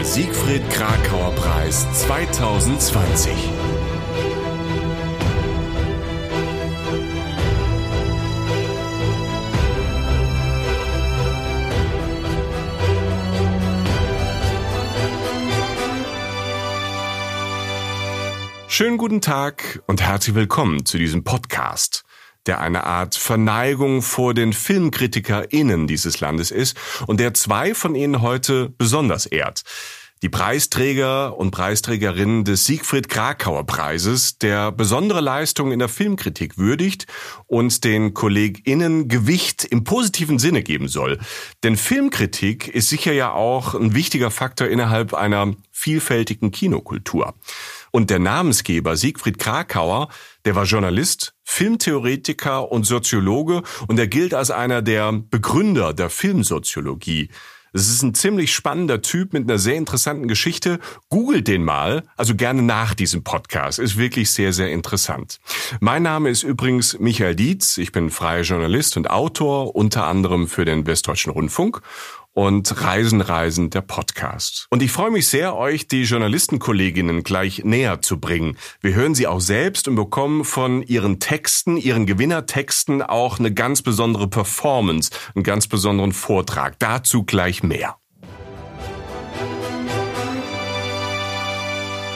Der Siegfried Krakauer Preis 2020. Schönen guten Tag und herzlich willkommen zu diesem Podcast der eine Art Verneigung vor den FilmkritikerInnen dieses Landes ist und der zwei von ihnen heute besonders ehrt. Die Preisträger und Preisträgerinnen des Siegfried Krakauer Preises, der besondere Leistungen in der Filmkritik würdigt und den KollegInnen Gewicht im positiven Sinne geben soll. Denn Filmkritik ist sicher ja auch ein wichtiger Faktor innerhalb einer vielfältigen Kinokultur. Und der Namensgeber Siegfried Krakauer, der war Journalist, Filmtheoretiker und Soziologe und er gilt als einer der Begründer der Filmsoziologie. Es ist ein ziemlich spannender Typ mit einer sehr interessanten Geschichte. Googelt den mal, also gerne nach diesem Podcast. Ist wirklich sehr, sehr interessant. Mein Name ist übrigens Michael Dietz. Ich bin freier Journalist und Autor, unter anderem für den Westdeutschen Rundfunk und Reisen, Reisen, der Podcast. Und ich freue mich sehr, euch die Journalistenkolleginnen gleich näher zu bringen. Wir hören sie auch selbst und bekommen von ihren Texten, ihren Gewinnertexten auch eine ganz besondere Performance, einen ganz besonderen Vortrag. Dazu gleich mehr.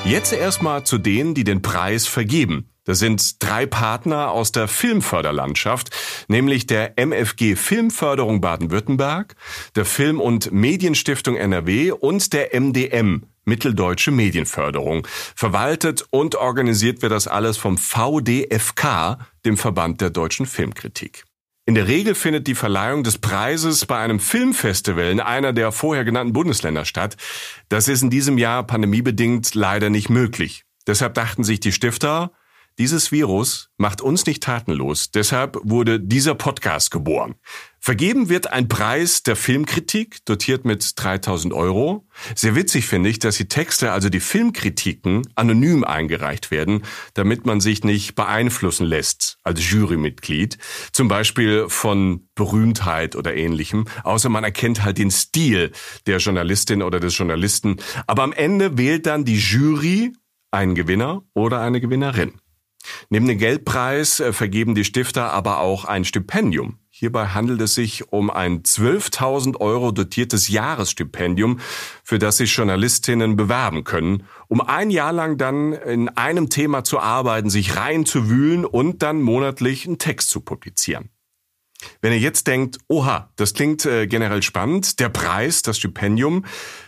Jetzt erstmal zu denen, die den Preis vergeben. Das sind drei Partner aus der Filmförderlandschaft, nämlich der MFG Filmförderung Baden-Württemberg, der Film- und Medienstiftung NRW und der MDM Mitteldeutsche Medienförderung. Verwaltet und organisiert wird das alles vom VDFK, dem Verband der deutschen Filmkritik. In der Regel findet die Verleihung des Preises bei einem Filmfestival in einer der vorher genannten Bundesländer statt. Das ist in diesem Jahr pandemiebedingt leider nicht möglich. Deshalb dachten sich die Stifter, dieses Virus macht uns nicht tatenlos, deshalb wurde dieser Podcast geboren. Vergeben wird ein Preis der Filmkritik, dotiert mit 3000 Euro. Sehr witzig finde ich, dass die Texte, also die Filmkritiken, anonym eingereicht werden, damit man sich nicht beeinflussen lässt als Jurymitglied, zum Beispiel von Berühmtheit oder ähnlichem, außer man erkennt halt den Stil der Journalistin oder des Journalisten. Aber am Ende wählt dann die Jury einen Gewinner oder eine Gewinnerin. Neben dem Geldpreis äh, vergeben die Stifter aber auch ein Stipendium. Hierbei handelt es sich um ein 12.000 Euro dotiertes Jahresstipendium, für das sich Journalistinnen bewerben können, um ein Jahr lang dann in einem Thema zu arbeiten, sich reinzuwühlen und dann monatlich einen Text zu publizieren. Wenn ihr jetzt denkt, oha, das klingt äh, generell spannend, der Preis, das Stipendium,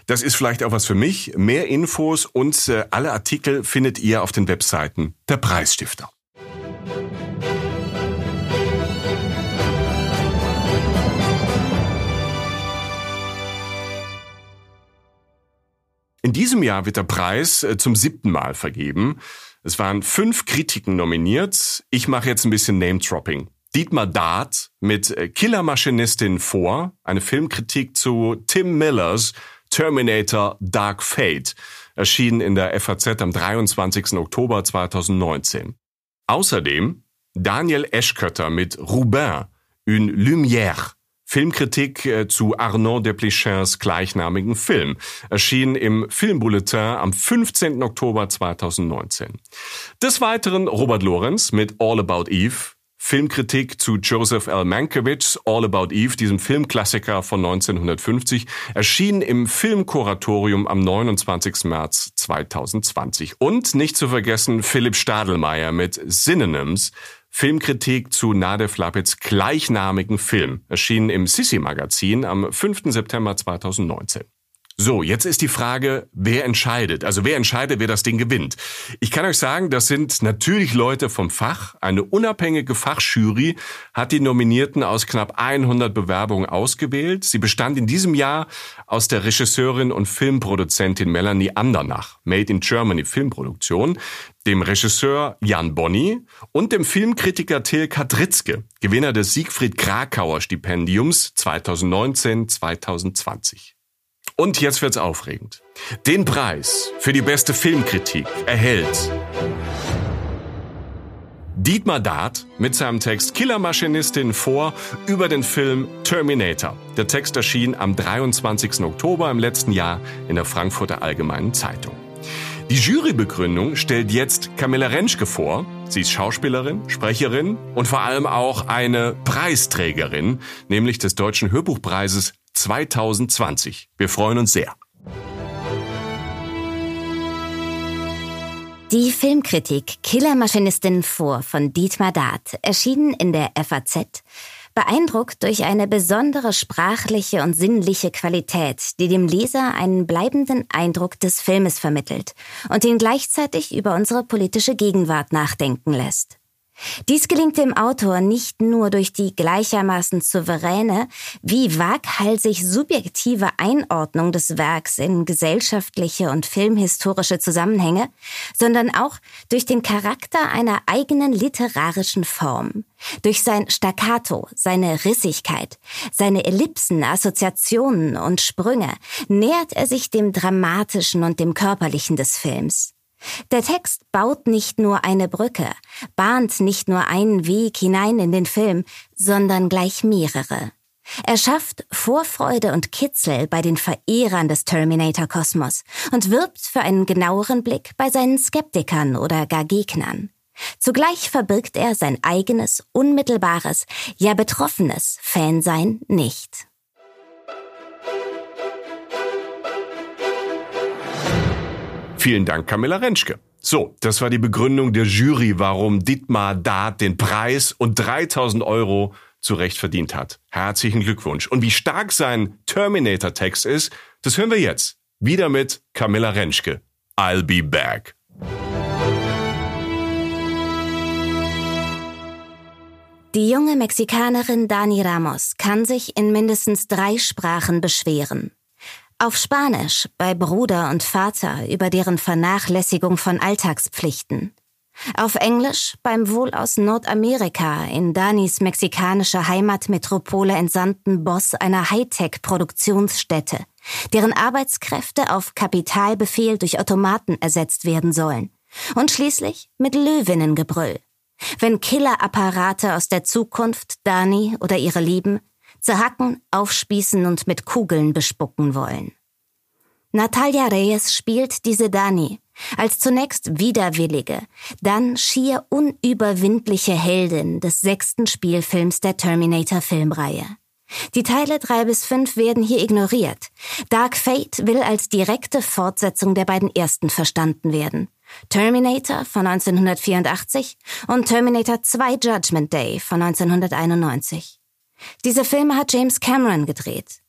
das ist vielleicht auch was für mich. Mehr Infos und äh, alle Artikel findet ihr auf den Webseiten der Preisstifter. In diesem Jahr wird der Preis äh, zum siebten Mal vergeben. Es waren fünf Kritiken nominiert. Ich mache jetzt ein bisschen Name-Dropping. Dietmar Dart mit äh, Killermaschinistin vor, eine Filmkritik zu Tim Millers Terminator Dark Fate, erschienen in der FAZ am 23. Oktober 2019. Außerdem Daniel Eschkötter mit Roubain, Une Lumière, Filmkritik äh, zu Arnaud Desplechin's gleichnamigen Film, erschienen im Filmbulletin am 15. Oktober 2019. Des Weiteren Robert Lorenz mit All About Eve, Filmkritik zu Joseph L. Mankiewicz, All About Eve, diesem Filmklassiker von 1950, erschien im Filmkuratorium am 29. März 2020. Und nicht zu vergessen Philipp Stadelmeier mit Synonyms, Filmkritik zu Nadev Lapits gleichnamigen Film, erschienen im Sissi Magazin am 5. September 2019. So, jetzt ist die Frage, wer entscheidet? Also wer entscheidet, wer das Ding gewinnt? Ich kann euch sagen, das sind natürlich Leute vom Fach. Eine unabhängige Fachjury hat die Nominierten aus knapp 100 Bewerbungen ausgewählt. Sie bestand in diesem Jahr aus der Regisseurin und Filmproduzentin Melanie Andernach, Made in Germany Filmproduktion, dem Regisseur Jan Bonny und dem Filmkritiker Till Kadritzke, Gewinner des Siegfried Krakauer Stipendiums 2019-2020. Und jetzt wird's aufregend. Den Preis für die beste Filmkritik erhält Dietmar Dart mit seinem Text Killermaschinistin vor über den Film Terminator. Der Text erschien am 23. Oktober im letzten Jahr in der Frankfurter Allgemeinen Zeitung. Die Jurybegründung stellt jetzt Camilla Rentschke vor. Sie ist Schauspielerin, Sprecherin und vor allem auch eine Preisträgerin, nämlich des Deutschen Hörbuchpreises 2020. Wir freuen uns sehr. Die Filmkritik Killermaschinistinnen vor von Dietmar Dart erschienen in der FAZ, beeindruckt durch eine besondere sprachliche und sinnliche Qualität, die dem Leser einen bleibenden Eindruck des Filmes vermittelt und ihn gleichzeitig über unsere politische Gegenwart nachdenken lässt. Dies gelingt dem Autor nicht nur durch die gleichermaßen souveräne wie waghalsig subjektive Einordnung des Werks in gesellschaftliche und filmhistorische Zusammenhänge, sondern auch durch den Charakter einer eigenen literarischen Form, durch sein Staccato, seine Rissigkeit, seine Ellipsen, Assoziationen und Sprünge nähert er sich dem Dramatischen und dem Körperlichen des Films. Der Text baut nicht nur eine Brücke, bahnt nicht nur einen Weg hinein in den Film, sondern gleich mehrere. Er schafft Vorfreude und Kitzel bei den Verehrern des Terminator-Kosmos und wirbt für einen genaueren Blick bei seinen Skeptikern oder gar Gegnern. Zugleich verbirgt er sein eigenes, unmittelbares, ja betroffenes Fansein nicht. Vielen Dank, Camilla Rentschke. So, das war die Begründung der Jury, warum Dietmar Dart den Preis und 3000 Euro zu Recht verdient hat. Herzlichen Glückwunsch. Und wie stark sein Terminator-Text ist, das hören wir jetzt. Wieder mit Camilla Rentschke. I'll be back. Die junge Mexikanerin Dani Ramos kann sich in mindestens drei Sprachen beschweren. Auf Spanisch bei Bruder und Vater über deren Vernachlässigung von Alltagspflichten. Auf Englisch beim wohl aus Nordamerika in Danis mexikanischer Heimatmetropole entsandten Boss einer Hightech-Produktionsstätte, deren Arbeitskräfte auf Kapitalbefehl durch Automaten ersetzt werden sollen. Und schließlich mit Löwinnengebrüll. Wenn Killerapparate aus der Zukunft Dani oder ihre Lieben zerhacken, aufspießen und mit Kugeln bespucken wollen. Natalia Reyes spielt diese Dani als zunächst widerwillige, dann schier unüberwindliche Heldin des sechsten Spielfilms der Terminator-Filmreihe. Die Teile drei bis fünf werden hier ignoriert. Dark Fate will als direkte Fortsetzung der beiden ersten verstanden werden. Terminator von 1984 und Terminator 2 Judgment Day von 1991. Diese Filme hat James Cameron gedreht.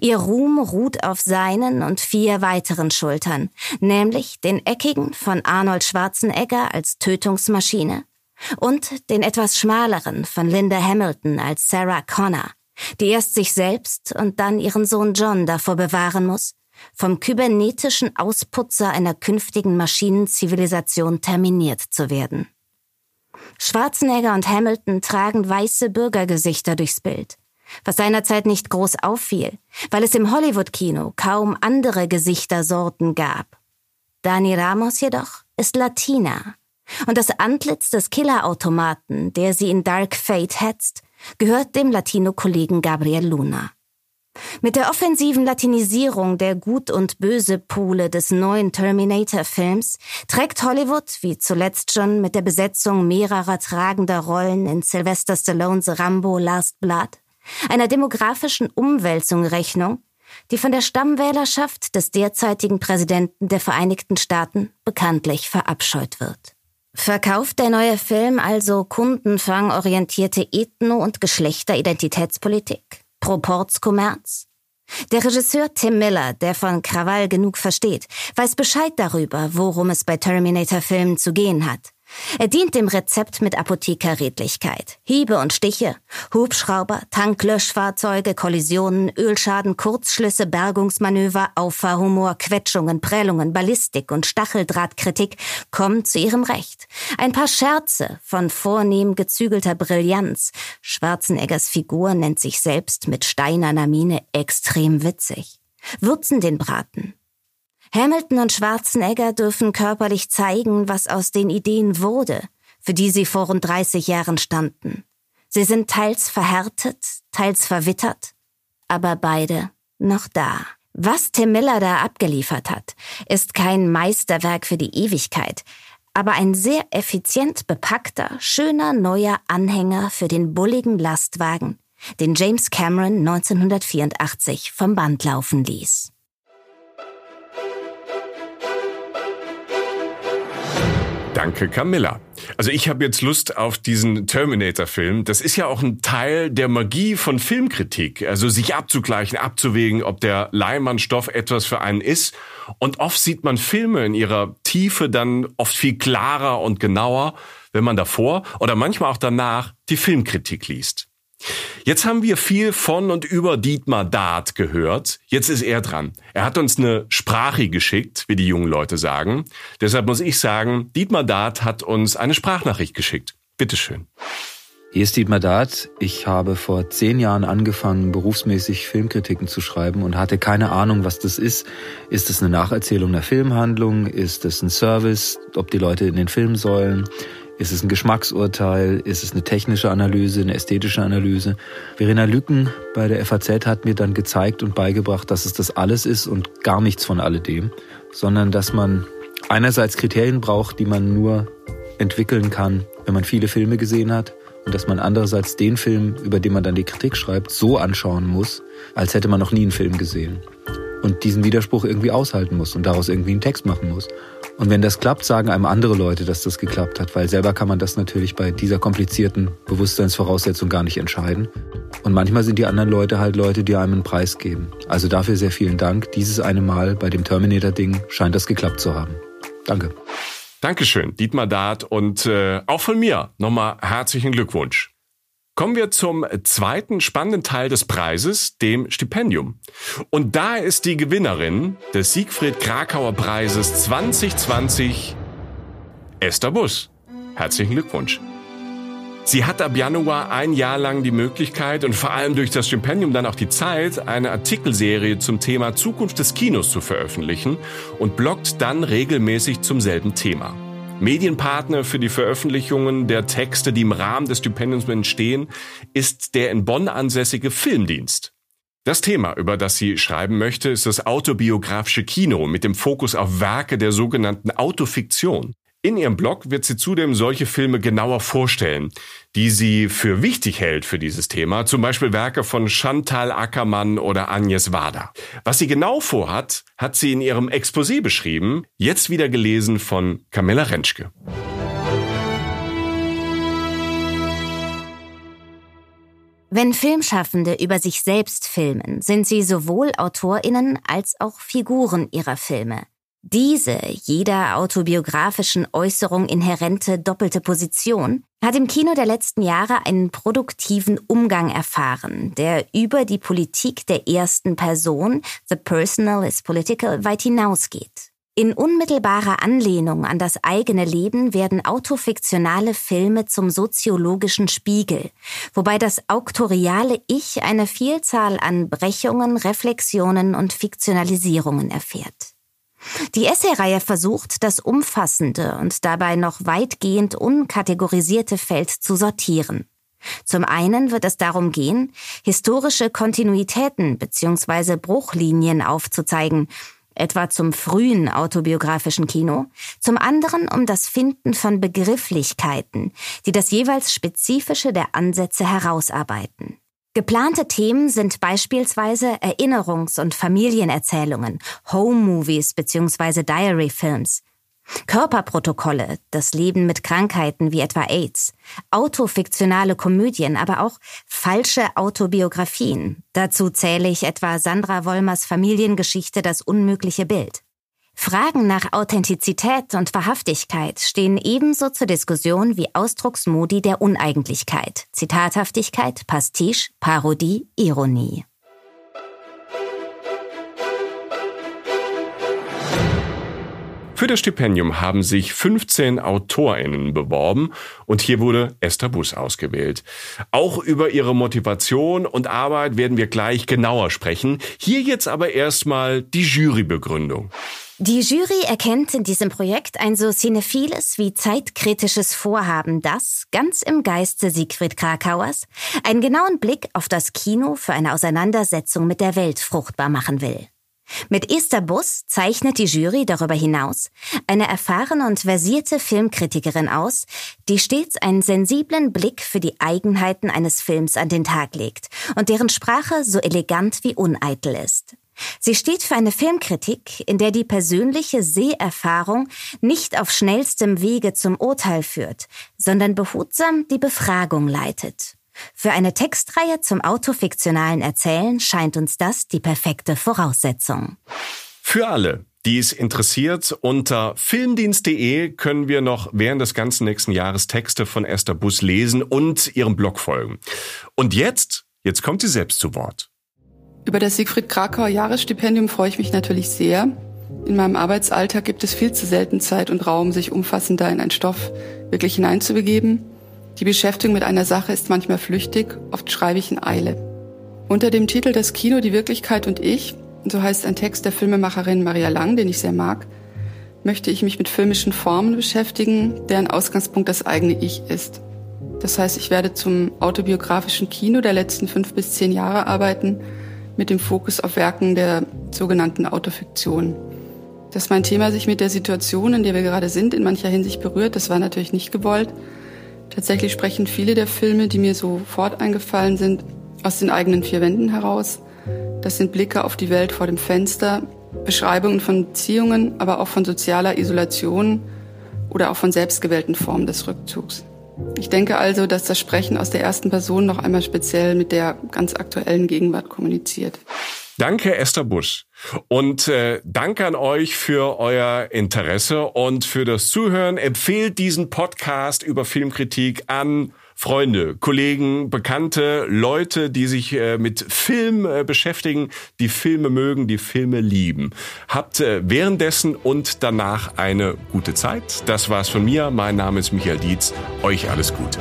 Ihr Ruhm ruht auf seinen und vier weiteren Schultern, nämlich den eckigen von Arnold Schwarzenegger als Tötungsmaschine und den etwas schmaleren von Linda Hamilton als Sarah Connor, die erst sich selbst und dann ihren Sohn John davor bewahren muss, vom kybernetischen Ausputzer einer künftigen Maschinenzivilisation terminiert zu werden. Schwarzenegger und Hamilton tragen weiße Bürgergesichter durchs Bild, was seinerzeit nicht groß auffiel, weil es im Hollywood-Kino kaum andere Gesichtersorten gab. Dani Ramos jedoch ist Latina. Und das Antlitz des Killerautomaten, der sie in Dark Fate hetzt, gehört dem Latino-Kollegen Gabriel Luna. Mit der offensiven Latinisierung der Gut- und Böse-Pole des neuen Terminator-Films trägt Hollywood, wie zuletzt schon mit der Besetzung mehrerer tragender Rollen in Sylvester Stallones Rambo Last Blood, einer demografischen Umwälzung Rechnung, die von der Stammwählerschaft des derzeitigen Präsidenten der Vereinigten Staaten bekanntlich verabscheut wird. Verkauft der neue Film also kundenfangorientierte Ethno- und Geschlechteridentitätspolitik? Proportskommerz? Der Regisseur Tim Miller, der von Krawall genug versteht, weiß Bescheid darüber, worum es bei Terminator-Filmen zu gehen hat. Er dient dem Rezept mit Apothekerredlichkeit. Hiebe und Stiche, Hubschrauber, Tanklöschfahrzeuge, Kollisionen, Ölschaden, Kurzschlüsse, Bergungsmanöver, Auffahrhumor, Quetschungen, Prellungen, Ballistik und Stacheldrahtkritik kommen zu ihrem Recht. Ein paar Scherze von vornehm gezügelter Brillanz. Schwarzeneggers Figur nennt sich selbst mit steinerner Miene extrem witzig. Würzen den Braten. Hamilton und Schwarzenegger dürfen körperlich zeigen, was aus den Ideen wurde, für die sie vor rund 30 Jahren standen. Sie sind teils verhärtet, teils verwittert, aber beide noch da. Was Tim Miller da abgeliefert hat, ist kein Meisterwerk für die Ewigkeit, aber ein sehr effizient bepackter, schöner neuer Anhänger für den bulligen Lastwagen, den James Cameron 1984 vom Band laufen ließ. Danke, Camilla. Also ich habe jetzt Lust auf diesen Terminator-Film. Das ist ja auch ein Teil der Magie von Filmkritik. Also sich abzugleichen, abzuwägen, ob der Leimannstoff etwas für einen ist. Und oft sieht man Filme in ihrer Tiefe dann oft viel klarer und genauer, wenn man davor oder manchmal auch danach die Filmkritik liest. Jetzt haben wir viel von und über Dietmar Dart gehört. Jetzt ist er dran. Er hat uns eine Sprache geschickt, wie die jungen Leute sagen. Deshalb muss ich sagen, Dietmar Dart hat uns eine Sprachnachricht geschickt. Bitteschön. Hier ist Dietmar Dart. Ich habe vor zehn Jahren angefangen, berufsmäßig Filmkritiken zu schreiben und hatte keine Ahnung, was das ist. Ist es eine Nacherzählung einer Filmhandlung? Ist es ein Service, ob die Leute in den Film sollen? Ist es ein Geschmacksurteil? Ist es eine technische Analyse, eine ästhetische Analyse? Verena Lücken bei der FAZ hat mir dann gezeigt und beigebracht, dass es das alles ist und gar nichts von alledem, sondern dass man einerseits Kriterien braucht, die man nur entwickeln kann, wenn man viele Filme gesehen hat und dass man andererseits den Film, über den man dann die Kritik schreibt, so anschauen muss, als hätte man noch nie einen Film gesehen und diesen Widerspruch irgendwie aushalten muss und daraus irgendwie einen Text machen muss. Und wenn das klappt, sagen einem andere Leute, dass das geklappt hat, weil selber kann man das natürlich bei dieser komplizierten Bewusstseinsvoraussetzung gar nicht entscheiden. Und manchmal sind die anderen Leute halt Leute, die einem einen Preis geben. Also dafür sehr vielen Dank. Dieses eine Mal bei dem Terminator-Ding scheint das geklappt zu haben. Danke. Dankeschön, Dietmar Dart und äh, auch von mir nochmal herzlichen Glückwunsch. Kommen wir zum zweiten spannenden Teil des Preises, dem Stipendium. Und da ist die Gewinnerin des Siegfried Krakauer Preises 2020 Esther Bus. Herzlichen Glückwunsch. Sie hat ab Januar ein Jahr lang die Möglichkeit und vor allem durch das Stipendium dann auch die Zeit, eine Artikelserie zum Thema Zukunft des Kinos zu veröffentlichen und bloggt dann regelmäßig zum selben Thema. Medienpartner für die Veröffentlichungen der Texte, die im Rahmen des Stipendiums entstehen, ist der in Bonn ansässige Filmdienst. Das Thema, über das sie schreiben möchte, ist das autobiografische Kino mit dem Fokus auf Werke der sogenannten Autofiktion. In ihrem Blog wird sie zudem solche Filme genauer vorstellen, die sie für wichtig hält für dieses Thema, zum Beispiel Werke von Chantal Ackermann oder Agnes Wader. Was sie genau vorhat, hat sie in ihrem Exposé beschrieben, jetzt wieder gelesen von Camilla Rentschke. Wenn Filmschaffende über sich selbst filmen, sind sie sowohl Autorinnen als auch Figuren ihrer Filme. Diese jeder autobiografischen Äußerung inhärente doppelte Position hat im Kino der letzten Jahre einen produktiven Umgang erfahren, der über die Politik der ersten Person, the personal is political, weit hinausgeht. In unmittelbarer Anlehnung an das eigene Leben werden autofiktionale Filme zum soziologischen Spiegel, wobei das auktoriale Ich eine Vielzahl an Brechungen, Reflexionen und Fiktionalisierungen erfährt. Die Essay-Reihe versucht, das umfassende und dabei noch weitgehend unkategorisierte Feld zu sortieren. Zum einen wird es darum gehen, historische Kontinuitäten bzw. Bruchlinien aufzuzeigen, etwa zum frühen autobiografischen Kino, zum anderen um das Finden von Begrifflichkeiten, die das jeweils Spezifische der Ansätze herausarbeiten. Geplante Themen sind beispielsweise Erinnerungs- und Familienerzählungen, Home-Movies bzw. Diary-Films, Körperprotokolle, das Leben mit Krankheiten wie etwa AIDS, autofiktionale Komödien, aber auch falsche Autobiografien. Dazu zähle ich etwa Sandra Wollmers Familiengeschichte Das unmögliche Bild. Fragen nach Authentizität und Wahrhaftigkeit stehen ebenso zur Diskussion wie Ausdrucksmodi der Uneigentlichkeit, Zitathaftigkeit, Pastiche, Parodie, Ironie. Für das Stipendium haben sich 15 AutorInnen beworben und hier wurde Esther Bus ausgewählt. Auch über ihre Motivation und Arbeit werden wir gleich genauer sprechen. Hier jetzt aber erstmal die Jurybegründung. Die Jury erkennt in diesem Projekt ein so cinephiles wie zeitkritisches Vorhaben, das, ganz im Geiste Siegfried Krakauers, einen genauen Blick auf das Kino für eine Auseinandersetzung mit der Welt fruchtbar machen will. Mit Esther Bus zeichnet die Jury darüber hinaus eine erfahrene und versierte Filmkritikerin aus, die stets einen sensiblen Blick für die Eigenheiten eines Films an den Tag legt und deren Sprache so elegant wie uneitel ist. Sie steht für eine Filmkritik, in der die persönliche Seherfahrung nicht auf schnellstem Wege zum Urteil führt, sondern behutsam die Befragung leitet. Für eine Textreihe zum autofiktionalen Erzählen scheint uns das die perfekte Voraussetzung. Für alle, die es interessiert, unter filmdienst.de können wir noch während des ganzen nächsten Jahres Texte von Esther Bus lesen und ihrem Blog folgen. Und jetzt, jetzt kommt sie selbst zu Wort. Über das Siegfried Krakauer Jahresstipendium freue ich mich natürlich sehr. In meinem Arbeitsalltag gibt es viel zu selten Zeit und Raum, sich umfassender in einen Stoff wirklich hineinzubegeben. Die Beschäftigung mit einer Sache ist manchmal flüchtig, oft schreibe ich in Eile. Unter dem Titel Das Kino, die Wirklichkeit und ich, so heißt ein Text der Filmemacherin Maria Lang, den ich sehr mag, möchte ich mich mit filmischen Formen beschäftigen, deren Ausgangspunkt das eigene Ich ist. Das heißt, ich werde zum autobiografischen Kino der letzten fünf bis zehn Jahre arbeiten mit dem Fokus auf Werken der sogenannten Autofiktion. Dass mein Thema sich mit der Situation, in der wir gerade sind, in mancher Hinsicht berührt, das war natürlich nicht gewollt. Tatsächlich sprechen viele der Filme, die mir sofort eingefallen sind, aus den eigenen vier Wänden heraus. Das sind Blicke auf die Welt vor dem Fenster, Beschreibungen von Beziehungen, aber auch von sozialer Isolation oder auch von selbstgewählten Formen des Rückzugs. Ich denke also, dass das Sprechen aus der ersten Person noch einmal speziell mit der ganz aktuellen Gegenwart kommuniziert. Danke, Esther Busch. Und äh, danke an euch für euer Interesse und für das Zuhören. Empfehlt diesen Podcast über Filmkritik an Freunde, Kollegen, Bekannte, Leute, die sich äh, mit Film äh, beschäftigen, die Filme mögen, die Filme lieben. Habt äh, währenddessen und danach eine gute Zeit. Das war's von mir. Mein Name ist Michael Dietz. Euch alles Gute.